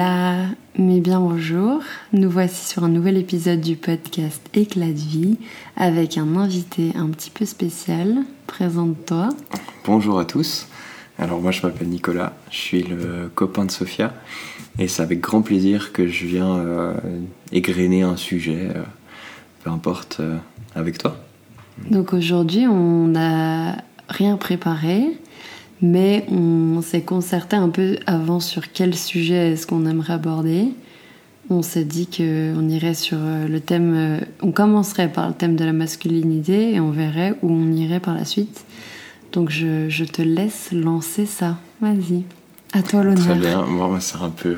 Hola, mais bien bonjour. Nous voici sur un nouvel épisode du podcast Éclat de vie avec un invité un petit peu spécial. Présente-toi. Bonjour à tous. Alors moi je m'appelle Nicolas, je suis le copain de Sophia et c'est avec grand plaisir que je viens euh, égrener un sujet, euh, peu importe, euh, avec toi. Donc aujourd'hui on n'a rien préparé, mais on s'est concerté un peu avant sur quel sujet est-ce qu'on aimerait aborder. On s'est dit qu'on irait sur le thème, on commencerait par le thème de la masculinité et on verrait où on irait par la suite. Donc je, te laisse lancer ça. Vas-y. À toi l'honneur. Très bien. Moi, c'est un peu,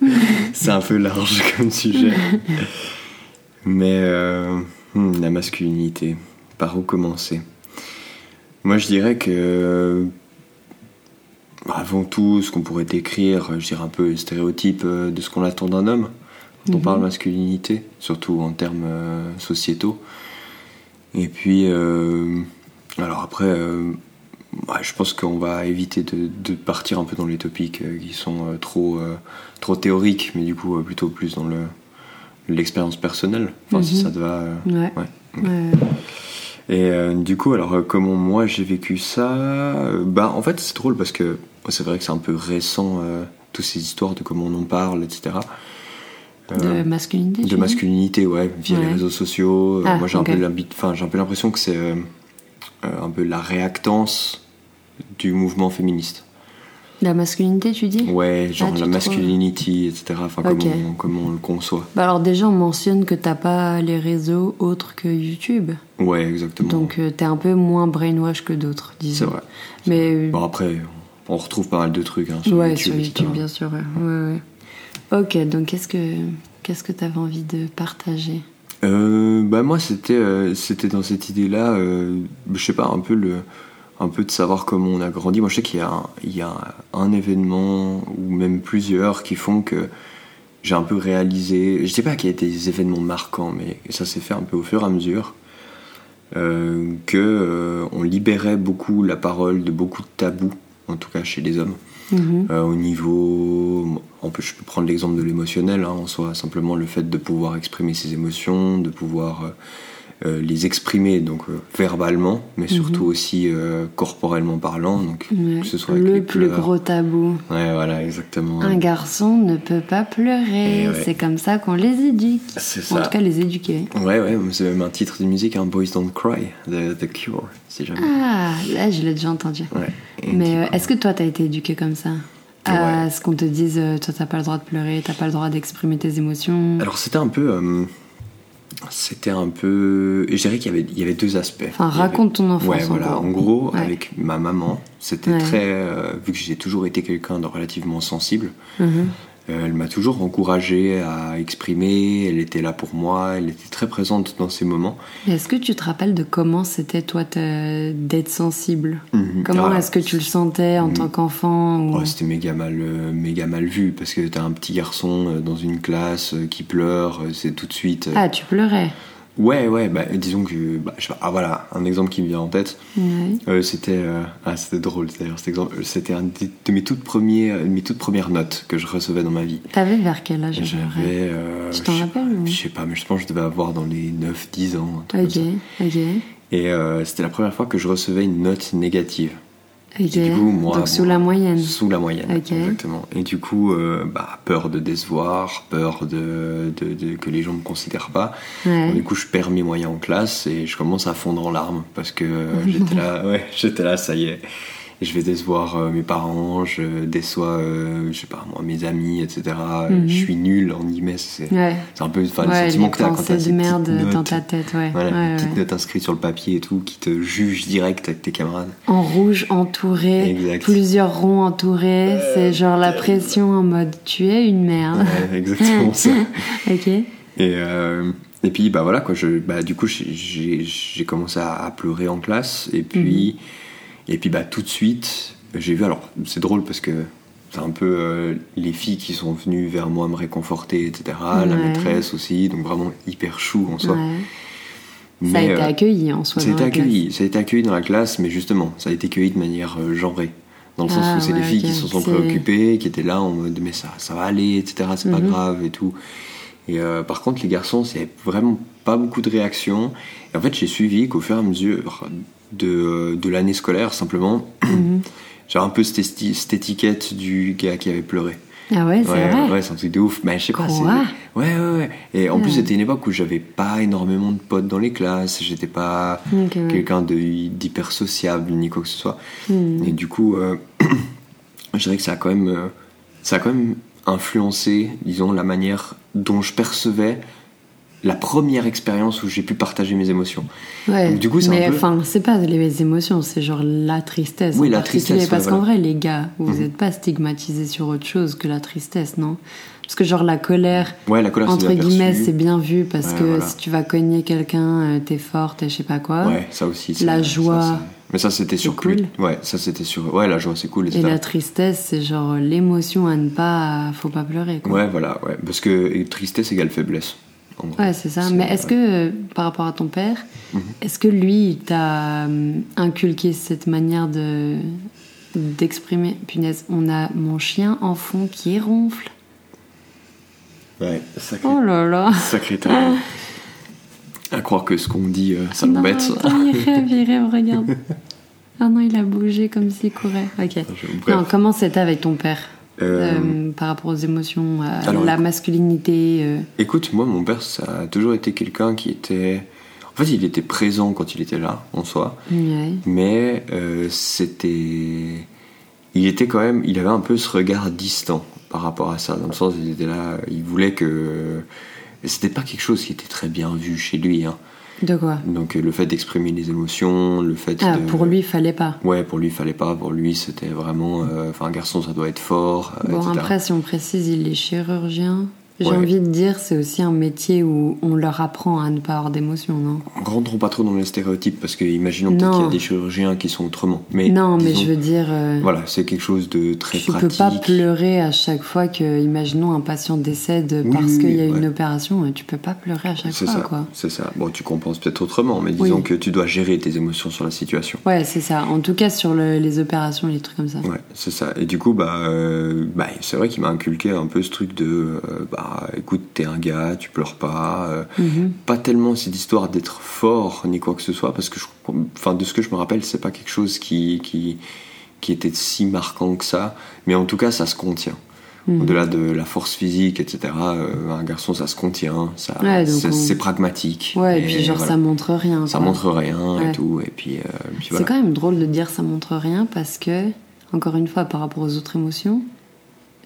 c'est un peu large comme sujet. Mais euh, hmm, la masculinité, par où commencer? Moi, je dirais que avant tout, ce qu'on pourrait décrire, je dirais un peu stéréotype euh, de ce qu'on attend d'un homme quand on parle masculinité, surtout en termes euh, sociétaux. Et puis. Euh, alors après, euh, je pense qu'on va éviter de, de, partir un peu dans les topics euh, qui sont euh, trop, trop théoriques, mais du coup plutôt plus dans le l'expérience personnelle. Enfin, mm -hmm. si ça te va. Ouais. ouais. ouais. Et du coup, alors comment moi j'ai vécu ça Bah, en fait, c'est drôle parce que c'est vrai que c'est un peu récent, toutes ces histoires de comment on en parle, etc. De masculinité De masculinité, ouais, via les réseaux sociaux. Ah, moi, j'ai okay. un peu l'impression que c'est euh, un peu la réactance du mouvement féministe. La masculinité, tu dis? Ouais, genre ah, la masculinity, etc. Enfin, okay. comment, comment on le conçoit. Bah alors déjà, on mentionne que t'as pas les réseaux autres que YouTube. Ouais, exactement. Donc euh, t'es un peu moins brainwash que d'autres, disons. C'est vrai. Mais bon après, on retrouve pas mal de trucs hein, sur ouais, YouTube. sur YouTube, bien sûr. Ouais. ouais, ouais. Ok, donc qu'est-ce que qu'est-ce que t'avais envie de partager? Euh, bah moi c'était euh, c'était dans cette idée là euh, je sais pas un peu le un peu de savoir comment on a grandi moi je sais qu'il y a un, il y a un événement ou même plusieurs qui font que j'ai un peu réalisé je sais pas qu'il y a des événements marquants mais ça s'est fait un peu au fur et à mesure euh, que on libérait beaucoup la parole de beaucoup de tabous en tout cas chez les hommes Mmh. Euh, au niveau, on peut, je peux prendre l'exemple de l'émotionnel, hein, en soi, simplement le fait de pouvoir exprimer ses émotions, de pouvoir euh, les exprimer donc euh, verbalement, mais surtout mmh. aussi corporellement parlant, donc ouais. que ce soit le plus gros tabou. Ouais, voilà, exactement. Un garçon ne peut pas pleurer, ouais. c'est comme ça qu'on les éduque. C'est ça. En tout cas, les éduquer. Ouais, ouais, c'est même un titre de musique, un hein, Boys Don't Cry, de The Cure, si jamais. Ah, là, je l'ai déjà entendu. Ouais. Mais euh, est-ce que toi, t'as été éduqué comme ça? À ouais. ce qu'on te dise, euh, toi, t'as pas le droit de pleurer, t'as pas le droit d'exprimer tes émotions? Alors, c'était un peu. Euh, c'était un peu. Je dirais qu'il y avait, il y avait deux aspects. Enfin, raconte ton enfance. Ouais, en voilà. Gros. En gros, ouais. avec ma maman, c'était Ouais. très. euh, vu que j'ai toujours été quelqu'un de relativement sensible, Mhm. euh, elle m'a toujours encouragé à exprimer, elle était là pour moi, elle était très présente dans ces moments. Est-ce que tu te rappelles de comment c'était, toi, d'être sensible? Mhm. Comment Ah, est-ce que tu le sentais en Mhm. tant qu'enfant ou- Oh, c'était méga mal, euh, méga mal vu parce que t'as un petit garçon euh, dans une classe euh, qui pleure, c'est tout de suite. Ah, tu pleurais? Ouais, ouais, bah, disons que. Bah, je sais pas, ah voilà, un exemple qui me vient en tête. Ouais. Euh, c'était euh, ah, c'était drôle d'ailleurs cet exemple. C'était un de mes toutes, premiers, euh, mes toutes premières notes que je recevais dans ma vie. T'avais vers quel âge J'avais. euh, Tu t'en je- rappelles ou- Je sais pas, mais je pense que je devais avoir dans les 9-10 ans. un truc Ok, comme ça. ok. Et euh, c'était la première fois que je recevais une note négative. Ok. Et du coup, moi, Donc sous moi, la moyenne. Sous la moyenne, Ok. exactement. Et du coup, euh, bah, peur de décevoir, peur de, de, de- que les gens me considèrent pas. Ouais. Du coup, je perds mes moyens en classe et je commence à fondre en larmes parce que j'étais là, ouais, j'étais là, ça y est. Je vais décevoir euh, mes parents, je déçois, euh, je sais pas moi, mes amis, etc. Euh, Mhm. Je suis nul en guillemets. C'est Ouais. un peu enfin, le Ouais, sentiment que t'as quand pensées t'as de ces merde petites dans notes, ta tête, ouais. voilà, ouais, une petite ouais. note inscrite sur le papier et tout, qui te juge direct avec tes camarades. En rouge entouré, Exact. plusieurs ronds entourés, c'est genre la pression en mode tu es une merde. Ouais, exactement ça. ok. Et, euh, et puis bah voilà quoi, je, bah, du coup j'ai- commencé à, à pleurer en classe et puis Mhm. Et puis bah tout de suite j'ai vu alors c'est drôle parce que c'est un peu euh, les filles qui sont venues vers moi me réconforter etc la maîtresse aussi donc vraiment hyper chou en soi. Ouais. Ça a été euh, accueilli en soi. ça a été classe. accueilli, ça a été accueilli dans la classe, mais justement, ça a été accueilli de manière euh, genrée. Dans le sens Ah, où c'est ouais, les filles qui se sont préoccupées, qui étaient là en mode mais ça, ça va aller, etc. C'est pas Mhm. grave et tout. Et euh, par contre, les garçons, c'est vraiment pas beaucoup de réactions. Et en fait, j'ai suivi qu'au fur et à mesure de, de l'année scolaire, simplement, Mhm. j'ai un peu cette, esti- cette étiquette du gars qui avait pleuré. Ah ouais, c'est ouais, vrai. ouais, c'est un truc de ouf. Mais je sais pas, Quoi c'est. Ouais, ouais, ouais. Et en plus, c'était une époque où j'avais pas énormément de potes dans les classes. J'étais pas quelqu'un d'hyper sociable ni quoi que ce soit. Mhm. Et du coup, euh, je dirais que ça a quand même, euh, ça a quand même influencé, disons, la manière dont je percevais la première expérience où j'ai pu partager mes émotions. Ouais. Donc, du coup, c'est mais peu- enfin, c'est pas les émotions, c'est genre la tristesse. Oui, la tristesse, ouais, Parce qu'en voilà. vrai, les gars, vous Mhm. n'êtes pas stigmatisés sur autre chose que la tristesse, non? Parce que genre la colère, Ouais, la colère, entre guillemets, c'est bien vu parce Ouais, que voilà. si tu vas cogner quelqu'un, euh, t'es forte et je sais pas quoi. Ouais, ça aussi. La joie, ça- mais ça, c'était sur plus. cool. Ouais, ça, c'était sur. Ouais, la joie, c'est cool, Et la tristesse, c'est genre l'émotion à ne pas. Faut pas pleurer, quoi. Ouais, voilà, ouais. Parce que et tristesse égale faiblesse. En gros. Ouais, c'est ça. Mais est-ce que, euh, par rapport à ton père, Mhm. est-ce que lui, t'a euh, inculqué cette manière de d'exprimer? Punaise, on a mon chien en fond qui ronfle. Ouais, sacré, Oh là là sacré talent. À croire que ce qu'on dit, euh, ça l'embête. il rêve, il rêve, regarde. Ah non, il a bougé comme s'il courait. Ok. Non, comment c'était avec ton père? Euh, euh, par rapport aux émotions, à alors, la écoute- masculinité euh, Écoute, moi, mon père, ça a toujours été quelqu'un qui était. En fait, il était présent quand il était là, en soi. ouais. Mais euh, c'était. Il était quand même. Il avait un peu ce regard distant par rapport à ça. Dans le sens, il était là. Il voulait que. C'était pas quelque chose qui était très bien vu chez lui. Hein. De quoi Donc, euh, le fait d'exprimer les émotions, le fait Ah, de. pour lui, fallait pas. Ouais, pour lui, il fallait pas. Pour lui, c'était vraiment. euh, Enfin, un garçon, ça doit être fort. euh, Bon, etc. après, si on précise, il est chirurgien. J'ai Ouais. envie de dire, c'est aussi un métier où on leur apprend à ne pas avoir d'émotions, non? Rentrons pas trop dans les stéréotypes parce que imaginons peut-être qu'il y a des chirurgiens qui sont autrement. Mais Non, mais je veux dire, euh, Voilà, c'est quelque chose de très tu pratique. peux pas pleurer à chaque fois que, imaginons, un patient décède Oui, parce oui, qu'il y a une opération, euh, tu peux pas pleurer à chaque fois, ça, quoi. c'est ça. Bon, tu compenses peut-être autrement, mais disons Oui. que tu dois gérer tes émotions sur la situation. Ouais, c'est ça. En tout cas, sur le- les opérations, les trucs comme ça. Ouais, c'est ça. Et du coup, bah, euh, bah c'est vrai qu'il m'a inculqué un peu ce truc de, euh, bah, écoute, t'es un gars, tu pleures pas. euh, Mhm. Pas tellement cette histoire d'être fort ni quoi que ce soit, parce que, je, enfin, de ce que je me rappelle, c'est pas quelque chose qui, qui, qui était si marquant que ça. Mais en tout cas, ça se contient. Mhm. Au-delà de la force physique, etc., euh, un garçon, ça se contient, ça, Ouais, c'est, on- pragmatique. Ouais, et puis genre, voilà. ça montre rien. Ça quoi. montre rien Ouais. et tout, et puis, euh, puis C'est voilà. quand même drôle de dire ça montre rien parce que, encore une fois, par rapport aux autres émotions,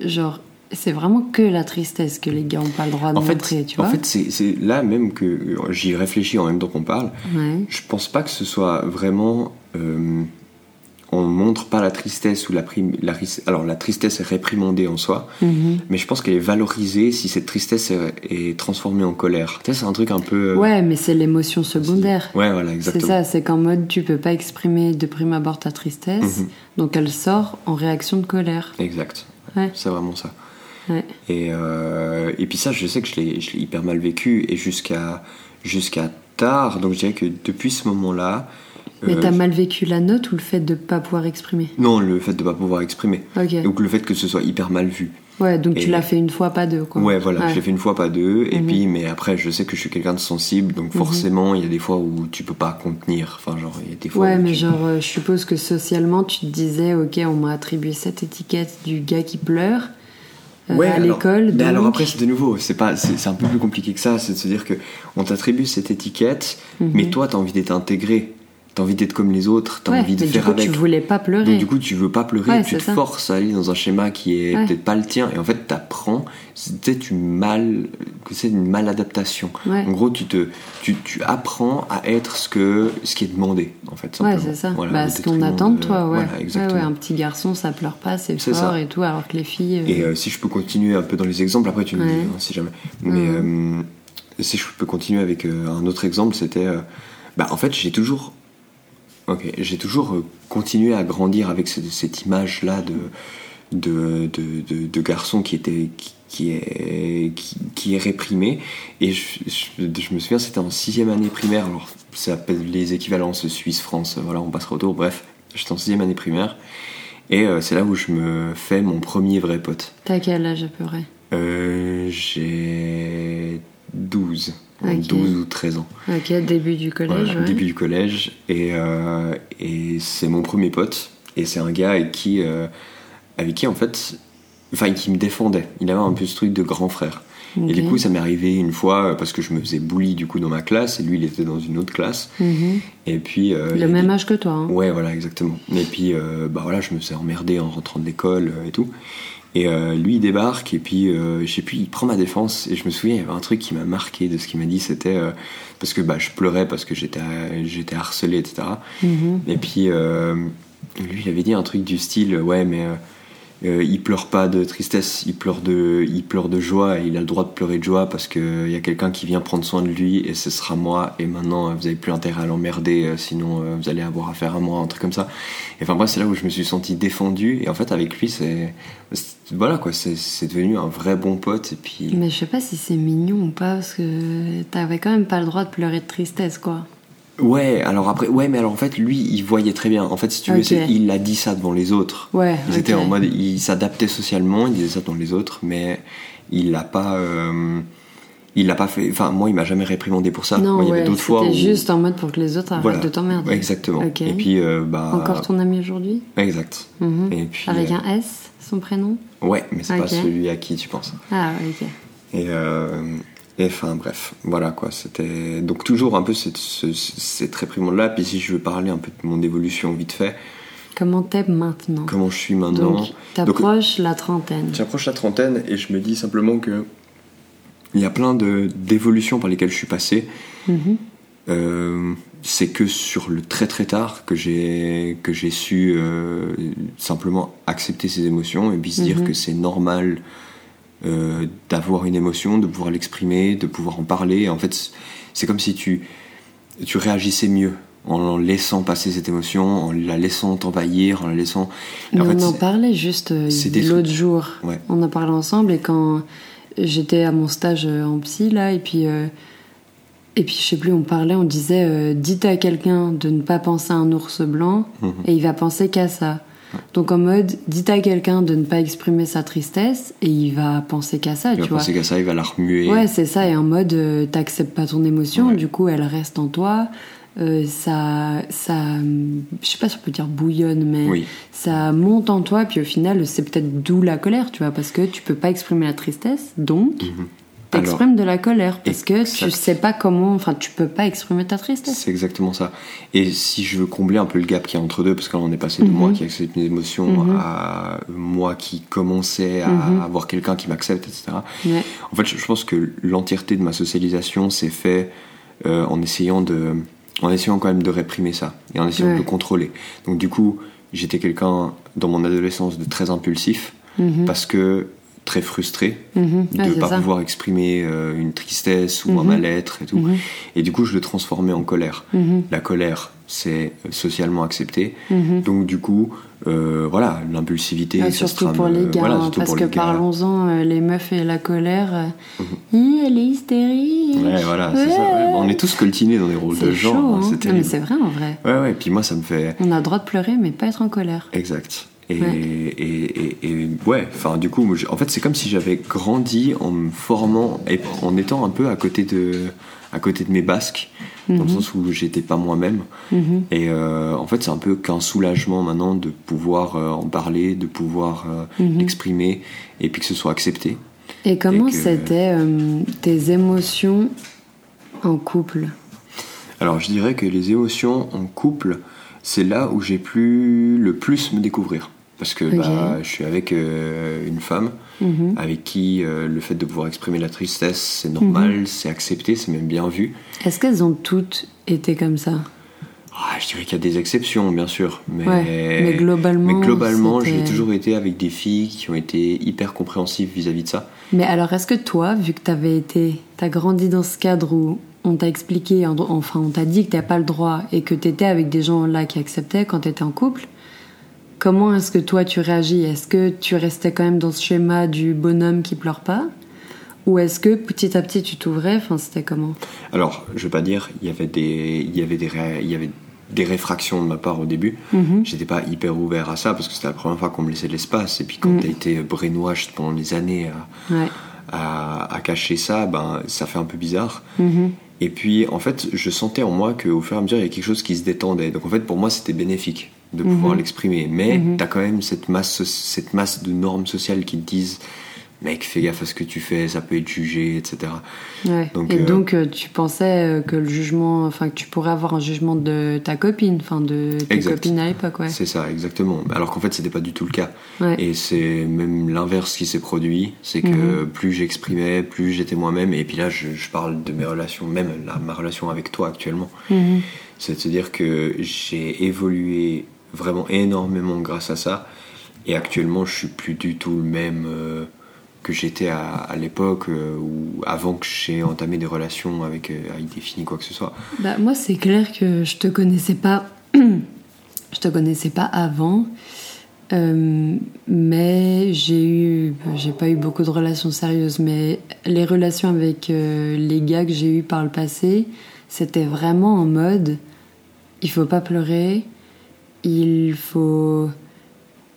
genre, c'est vraiment que la tristesse que les gars ont pas le droit de En fait, montrer, tu en vois. fait c'est, c'est là même que j'y réfléchis en même temps qu'on parle. Ouais. Je pense pas que ce soit vraiment. euh, on montre pas la tristesse ou la, prim- la alors la tristesse est réprimandée en soi, Mhm. mais je pense qu'elle est valorisée si cette tristesse est, est transformée en colère. Tu sais, c'est un truc un peu. euh, Ouais, mais c'est l'émotion secondaire. Ouais, voilà, C'est exactement. ça, c'est qu'en mode tu peux pas exprimer de prime abord ta tristesse, Mhm. donc elle sort en réaction de colère. Exact. Ouais. C'est vraiment ça. Ouais. Et, euh, et puis ça, je sais que je l'ai, hyper mal vécu et jusqu'à, jusqu'à tard. Donc je dirais que depuis ce moment-là. Mais euh, t'as mal vécu la note ou le fait de pas pouvoir exprimer? Non, le fait de ne pas pouvoir exprimer. Donc le fait que ce soit hyper mal vu. Ouais, donc tu l'as fait une fois, pas deux, quoi. Ouais, voilà, Ouais. je l'ai fait une fois, pas deux. Et Mhm. puis, mais après, je sais que je suis quelqu'un de sensible, donc forcément, il y a des fois où tu peux pas contenir. Enfin, genre, il y a des fois Ouais, mais tu- genre, euh, je suppose que socialement, tu te disais, ok, on m'a attribué cette étiquette du gars qui pleure Ouais, à l'école. Mais donc- alors après, c'est de nouveau, c'est pas, c'est c'est un peu plus compliqué que ça. C'est de se dire que on t'attribue cette étiquette, Mhm. mais toi, t'as envie d'être intégré, t'as envie d'être comme les autres, t'as Ouais, envie de mais faire du coup, avec. tu voulais pas pleurer. Donc du coup, tu veux pas pleurer, Ouais, tu te ça. forces à aller dans un schéma qui est Ouais. peut-être pas le tien, et en fait, t'apprends, c'est peut-être une mal, c'est une maladaptation. Ouais. En gros, tu te, tu, tu apprends à être ce que, ce qui est demandé, en fait. Ouais, simplement. c'est ça. Voilà, bah, ce qu'on attend de toi, ouais. Voilà, ouais, exactement. ouais, un petit garçon, ça pleure pas, c'est fort ça. et tout, alors que les filles. euh, Et euh, si je peux continuer un peu dans les exemples, après tu me Ouais. dis hein, si jamais. Mais euh, si je peux continuer avec euh, un autre exemple, c'était. euh, bah, en fait, j'ai toujours. Ok, j'ai toujours euh, continué à grandir avec ce- cette image-là de, de, de, de, de garçon qui était. Qui, qui est, qui, qui est réprimé. Et je, je, je me souviens, c'était en sixième année primaire. Alors, ça s'appelle les équivalences Suisse-France. Voilà, on passera autour. Bref, j'étais en sixième année primaire. Et euh, c'est là où je me fais mon premier vrai pote. T'as quel âge à peu près? Euh, J'ai 12. Ok. 12 ou 13 ans. Ok, début du collège, Voilà, ouais. début du collège. Et, euh, et c'est mon premier pote. Et c'est un gars avec qui, euh, avec qui, en fait, enfin, qui me défendait. Il avait un peu ce truc de grand frère. Et du coup, ça m'est arrivé une fois euh, parce que je me faisais bully du coup dans ma classe et lui, il était dans une autre classe. Mhm. Et puis. euh, Le même dit- âge que toi. Hein. Ouais, voilà, exactement. Et puis, euh, bah voilà, je me suis emmerdé en rentrant de l'école et tout. Et euh, lui, il débarque, et puis, euh, je sais plus, il prend ma défense. Et je me souviens, il y avait un truc qui m'a marqué de ce qu'il m'a dit, c'était euh, parce que bah, je pleurais parce que j'étais j'étais harcelé, etc. Mhm. Et puis, lui, il avait dit un truc du style, ouais, mais euh, euh, il pleure pas de tristesse, il pleure de, il pleure de joie, et il a le droit de pleurer de joie parce qu'il y a quelqu'un qui vient prendre soin de lui, et ce sera moi, et maintenant, euh, vous avez plus intérêt à l'emmerder, euh, sinon euh, vous allez avoir affaire à moi, un truc comme ça. Et enfin, moi, c'est là où je me suis senti défendu, et en fait, avec lui, c'est. Voilà, quoi, c'est devenu un vrai bon pote, et puis. Mais je sais pas si c'est mignon ou pas, parce que t'avais quand même pas le droit de pleurer de tristesse, quoi. Ouais, alors après, ouais, mais alors en fait, lui, il voyait très bien. En fait, si tu veux, il a dit ça devant les autres. Ouais, ok. en mode, il s'adaptait socialement, il disait ça devant les autres, mais il l'a pas, euh, il l'a pas fait. Enfin, moi, il m'a jamais réprimandé pour ça. Non, Moi, il y avait d'autres fois c'était où, juste en mode pour que les autres arrêtent voilà, de t'emmerder. Exactement. Et puis, euh, bah, Encore ton ami aujourd'hui? Exact. Mhm. Et puis, Avec euh, un S, son prénom? Ouais, mais c'est pas celui à qui tu penses. Ah, ok. Et, et enfin, bref, voilà quoi. C'était donc toujours un peu cette, ce- cette réprimande-là. Puis si je veux parler un peu de mon évolution vite fait, Comment t'es maintenant? Comment je suis maintenant? Donc, t'approches la trentaine. J'approche la trentaine et je me dis simplement que il y a plein d'évolutions par lesquelles je suis passé. Mhm. Euh, c'est que sur le très très tard que j'ai que j'ai su euh, simplement accepter ces émotions et puis se dire Mhm. que c'est normal euh, d'avoir une émotion, de pouvoir l'exprimer, de pouvoir en parler. En fait, c'est comme si tu tu réagissais mieux en laissant passer cette émotion, en la laissant t'envahir, en la laissant. Mais en fait, on en parlait juste euh, des l'autre jour. Ouais. On en parlait ensemble et quand j'étais à mon stage euh, en psy là et puis euh, et puis je sais plus on parlait on disait euh, dites à quelqu'un de ne pas penser à un ours blanc Mhm. et il va penser qu'à ça. Donc en mode dites à quelqu'un de ne pas exprimer sa tristesse et il va penser qu'à ça il tu va vois. penser qu'à ça, il va la remuer. Ouais, c'est ça. Et en mode, euh, t'acceptes pas ton émotion, Ouais. du coup, elle reste en toi. Euh, ça, ça, je sais pas si on peut dire bouillonne, mais Oui. ça monte en toi. Puis au final, c'est peut-être d'où la colère, tu vois, parce que tu peux pas exprimer la tristesse, donc Mhm. T'exprimes de la colère parce que Exact. tu sais pas comment, enfin, tu peux pas exprimer ta tristesse. C'est exactement ça. Et si je veux combler un peu le gap qu'il y a entre deux, parce que là on est passé de Mhm. moi qui accepte mes émotions Mhm. à moi qui commençais à Mhm. avoir quelqu'un qui m'accepte, etc. Ouais. En fait, je pense que l'entièreté de ma socialisation s'est fait euh, en essayant de, en essayant quand même de réprimer ça et en essayant Ouais. de le contrôler. Donc du coup, j'étais quelqu'un dans mon adolescence de très impulsif Mhm. parce que très frustré Mhm. de ne pas ça. pouvoir exprimer euh, une tristesse ou un Mhm. mal-être et tout. Mhm. Et du coup, je le transformais en colère. La colère, c'est socialement accepté. Donc du coup, euh, voilà, l'impulsivité, Ouais, surtout trame, pour les euh, gars, voilà, hein, parce que parlons-en, euh, les meufs et la colère, euh, elle est hystérique. Ouais, voilà, c'est ça. ouais. On est tous coltinés dans des rôles de genre. hein, hein. c'est vrai en vrai. Ouais, ouais. Puis moi, ça me fait On a le droit de pleurer, mais pas être en colère. exact. Et, Ouais. et, et, et- ouais, enfin, du coup, en fait, c'est comme si j'avais grandi en me formant et en étant un peu à côté de, à côté de mes basques, dans le Mhm. sens où j'étais pas moi-même. Mhm. Et euh, en fait, c'est un peu qu'un soulagement maintenant de pouvoir euh, en parler, de pouvoir euh, Mhm. l'exprimer, et puis que ce soit accepté. Et comment que- c'était euh, tes émotions en couple? Alors, je dirais que les émotions en couple, c'est là où j'ai pu le plus me découvrir. Parce que bah, je suis avec euh, une femme Mhm. avec qui euh, le fait de pouvoir exprimer la tristesse, c'est normal, Mhm. c'est accepté, c'est même bien vu. Est-ce qu'elles ont toutes été comme ça? Ah, je dirais qu'il y a des exceptions, bien sûr. Mais, Ouais, mais globalement, mais globalement, j'ai toujours été avec des filles qui ont été hyper compréhensives vis-à-vis de ça. Mais alors, est-ce que toi, vu que t'avais été, t'as grandi dans ce cadre où on t'a expliqué, en- enfin, on t'a dit que t'as pas le droit et que t'étais avec des gens là qui acceptaient quand t'étais en couple, comment est-ce que toi tu réagis? Est-ce que tu restais quand même dans ce schéma du bonhomme qui pleure pas? Ou est-ce que petit à petit tu t'ouvrais? Enfin, c'était comment? Alors, je vais pas dire, il y avait des, il y avait des, ré- il y avait des réfractions de ma part au début. Mhm. J'étais pas hyper ouvert à ça parce que c'était la première fois qu'on me laissait de l'espace. Et puis quand Mhm. t'as été brainwashed pendant des années à, Ouais. à, à cacher ça, ben ça fait un peu bizarre. Mhm. Et puis en fait, je sentais en moi qu'au fur et à mesure, il y a quelque chose qui se détendait. Donc en fait, pour moi, c'était bénéfique de pouvoir Mhm. l'exprimer. Mais Mhm. t'as quand même cette masse, cette masse de normes sociales qui te disent mec, fais gaffe à ce que tu fais, ça peut être jugé, etc. Ouais. Donc, et euh, donc, euh, tu pensais euh, que le jugement, enfin, que tu pourrais avoir un jugement de ta copine, enfin, de tes Exact. copines à l'époque, ouais. C'est ça, exactement. Alors qu'en fait, c'était pas du tout le cas. Ouais. Et c'est même l'inverse qui s'est produit. C'est que Mhm. plus j'exprimais, plus j'étais moi-même. Et puis là, je, je parle de mes relations, même la, ma relation avec toi actuellement. Mhm. C'est de se dire que j'ai évolué vraiment énormément grâce à ça. Et actuellement, je suis plus du tout le même euh, que j'étais à, l'époque euh, ou avant que j'ai entamé des relations avec, euh, avec quoi que ce soit. Bah, moi, c'est clair que je te connaissais pas. je te connaissais pas avant. Euh, mais j'ai eu. J'ai pas eu beaucoup de relations sérieuses. Mais les relations avec les gars que j'ai eu par le passé, c'était vraiment en mode il faut pas pleurer. Il faut.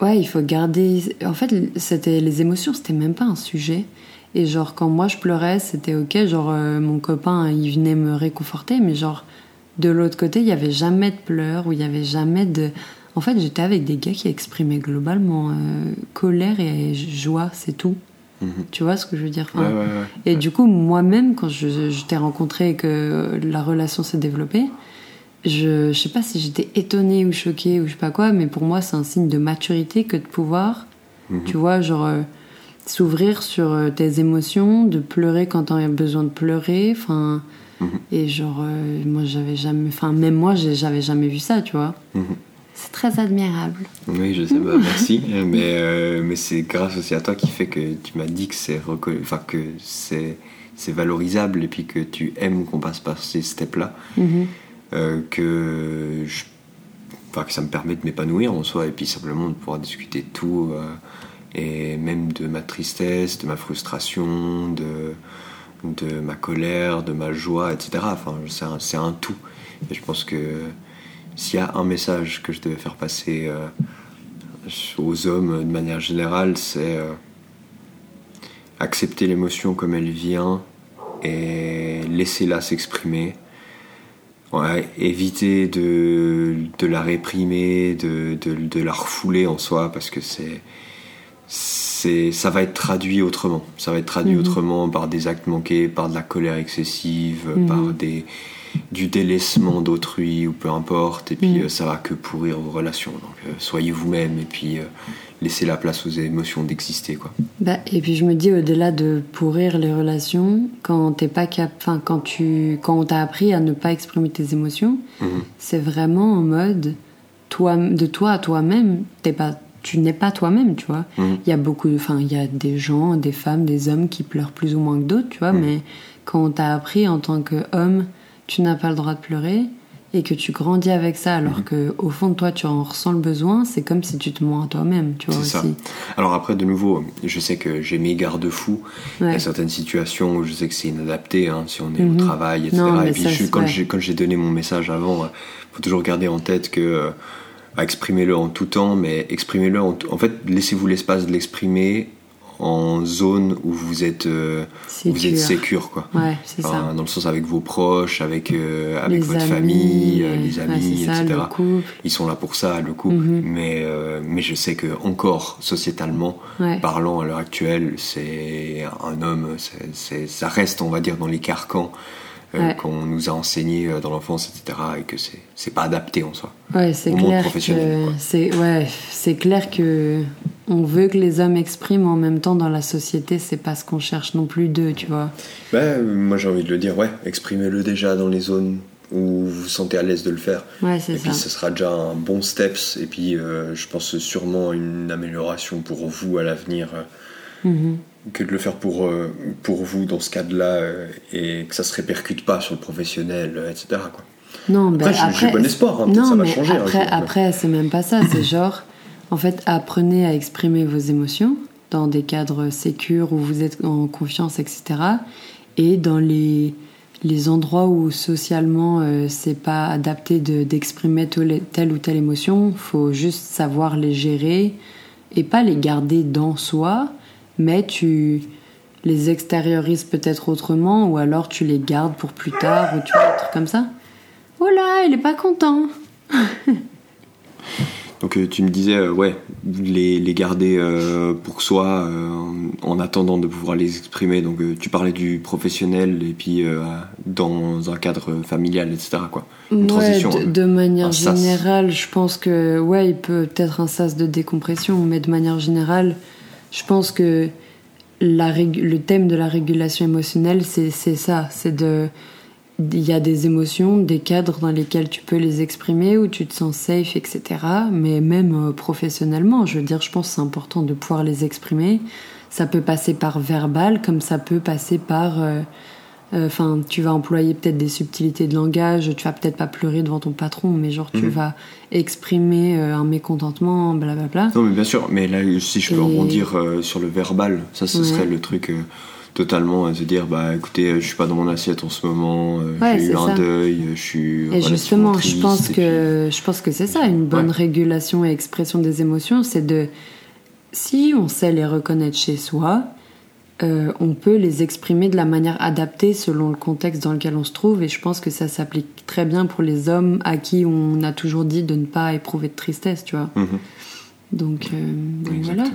Ouais, il faut garder. En fait, c'était les émotions, c'était même pas un sujet. Et genre, quand moi je pleurais, c'était ok. Genre, euh, mon copain, il venait me réconforter. Mais genre, de l'autre côté, il y avait jamais de pleurs, ou il y avait jamais de. En fait, j'étais avec des gars qui exprimaient globalement euh, colère et joie, c'est tout. Mhm. Tu vois ce que je veux dire? Ouais, Enfin, ouais, ouais. Et du coup, moi-même, quand je, je t'ai rencontré et que la relation s'est développée, je, je sais pas si j'étais étonnée ou choquée ou je sais pas quoi, mais pour moi, c'est un signe de maturité que de pouvoir, Mhm. tu vois, genre euh, s'ouvrir sur euh, tes émotions, de pleurer quand t'en as besoin de pleurer, enfin. Mhm. Et genre, euh, moi, j'avais jamais. Enfin, même moi, j'avais jamais vu ça, tu vois. Mhm. C'est très admirable. Oui, je sais pas, merci. mais euh, mais c'est grâce aussi à toi qui fait que tu m'as dit que c'est enfin que c'est c'est valorisable et puis que tu aimes qu'on passe par ces steps-là, Mhm. Euh, que ça me permet de m'épanouir en soi et puis simplement de pouvoir discuter de tout euh, et même de ma tristesse, de ma frustration, de ma colère, de ma joie, etc. Enfin, c'est un, tout. Et je pense que s'il y a un message que je devais faire passer euh, aux hommes de manière générale, c'est accepter l'émotion comme elle vient et laisser-la s'exprimer. Ouais, éviter de, de la réprimer, de, de, de la refouler en soi, parce que c'est, c'est, ça va être traduit autrement. Ça va être traduit Mhm. autrement par des actes manqués, par de la colère excessive, Mhm. par des, du délaissement d'autrui ou peu importe. Et puis Mhm. euh, ça va que pourrir vos relations. Donc euh, soyez vous-même et puis euh, laissez la place aux émotions d'exister. quoi. Bah, et puis je me dis au-delà de pourrir les relations, quand t'es pas cap, enfin quand tu, quand on t'a appris à ne pas exprimer tes émotions, Mhm. c'est vraiment en mode toi, de toi à toi-même. T'es pas, tu n'es pas toi-même, tu vois. Mhm. Il y a beaucoup, enfin il y a des gens, des femmes, des hommes qui pleurent plus ou moins que d'autres, tu vois. Mhm. Mais quand on t'a appris en tant qu'homme, tu n'as pas le droit de pleurer et que tu grandis avec ça, alors Mhm. que au fond de toi tu en ressens le besoin, c'est comme si tu te mens à toi-même, tu vois C'est ça. aussi. Alors après, de nouveau, je sais que j'ai mes garde-fous. Il y a certaines situations où je sais que c'est inadapté, hein, si on est Mhm. au travail, etc. Non, et puis ça, je- quand ouais. j'ai donné mon message avant, il faut toujours garder en tête que euh, exprimez-le en tout temps, mais exprimez-le en, en fait, laissez-vous l'espace de l'exprimer en zone où vous êtes euh, où vous êtes Sécure. quoi. Ouais, c'est Enfin, ça. dans le sens avec vos proches, avec avec, avec Les votre amis, famille, euh, les amis, ça, etc. le. Ils sont là pour ça, le couple. Mhm. Mais euh, mais je sais que encore sociétalement Ouais. parlant à l'heure actuelle, c'est un homme, ça reste, on va dire, dans les carcans euh, qu'on nous a enseignés euh, dans l'enfance, etc. Et que c'est, pas adapté en soi. Ouais, c'est clair ouais, c'est clair que on veut que les hommes expriment en même temps dans la société, c'est pas ce qu'on cherche non plus d'eux, tu vois. Ben, moi j'ai envie de le dire, ouais, exprimez-le déjà dans les zones où vous vous sentez à l'aise de le faire. Ouais, c'est Et ça. puis ce sera déjà un bon steps. Et puis euh, je pense sûrement une amélioration pour vous à l'avenir. euh, Mhm. que de le faire pour, euh, pour vous dans ce cadre-là et que ça se répercute pas sur le professionnel, etc. Quoi. Non, Après, j'ai- bon espoir, hein, non, ça va mais changer un Après, après c'est même pas ça. C'est genre, en fait, apprenez à exprimer vos émotions dans des cadres sécures où vous êtes en confiance, etc. Et dans les, les endroits où socialement euh, c'est pas adapté d'exprimer telle ou telle émotion, faut juste savoir les gérer et pas les garder dans soi, mais tu les extériorises peut-être autrement ou alors tu les gardes pour plus tard ou tu vois, un truc comme ça. Oh là, il est pas content. Donc euh, tu me disais, euh, ouais, les, les garder euh, pour soi en attendant de pouvoir les exprimer. Donc tu parlais du professionnel et puis dans un cadre familial, etc. Quoi. Une transition, de, de, manière générale, je pense que, ouais, il peut être un sas de décompression, mais de manière générale, je pense que la, le thème de la régulation émotionnelle, c'est ça, c'est de il y a des émotions, des cadres dans lesquels tu peux les exprimer, où tu te sens safe, etc. Mais même euh, professionnellement, je veux dire, je pense que c'est important de pouvoir les exprimer. Ça peut passer par verbal, comme ça peut passer par... Euh, euh, enfin, tu vas employer peut-être des subtilités de langage, tu vas peut-être pas pleurer devant ton patron, mais genre tu mhm. vas exprimer un mécontentement, blablabla. Non, mais bien sûr, mais là, si je peux rebondir sur le verbal, ça, ce serait le truc totalement à se dire bah écoutez euh, je suis pas dans mon assiette en ce moment euh, j'ai eu un deuil je suis et justement je pense que je pense que c'est ça une bonne régulation et expression des émotions c'est de si on sait les reconnaître chez soi euh, on peut les exprimer de la manière adaptée selon le contexte dans lequel on se trouve et je pense que ça s'applique très bien pour les hommes à qui on a toujours dit de ne pas éprouver de tristesse tu vois. Mhm. donc, donc voilà.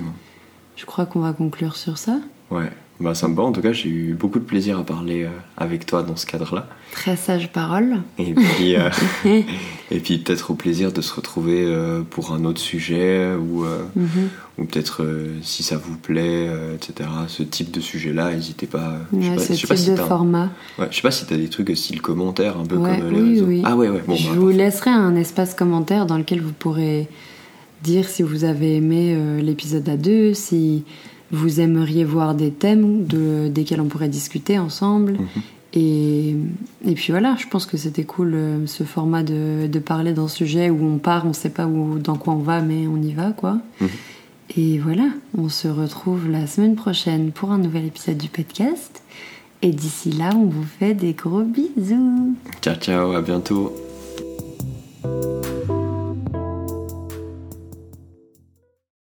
Je crois qu'on va conclure sur ça. Ouais bah, ça me va, en tout cas, j'ai eu beaucoup de plaisir à parler euh, avec toi dans ce cadre-là. Très sage parole. Et puis, euh, et puis peut-être au plaisir de se retrouver euh, pour un autre sujet ou, mhm. ou peut-être si ça vous plaît, etc. Ce type de sujet-là, n'hésitez pas. je sais pas, ce sais pas si de format. Ouais, je sais pas si tu as des trucs style commentaire, un peu comme les oui, réseaux. Oui. Ah ouais, ouais. Bon, je bah, vous laisserai un espace commentaire dans lequel vous pourrez dire si vous avez aimé l'épisode à deux, si vous aimeriez voir des thèmes de, desquels on pourrait discuter ensemble. Mhm. Et, et, puis voilà, je pense que c'était cool euh, ce format de, de, parler d'un sujet où on part, on sait pas où, dans quoi on va, mais on y va quoi. Mhm. Et voilà, on se retrouve la semaine prochaine pour un nouvel épisode du podcast. Et d'ici là, on vous fait des gros bisous. Ciao, ciao, à bientôt.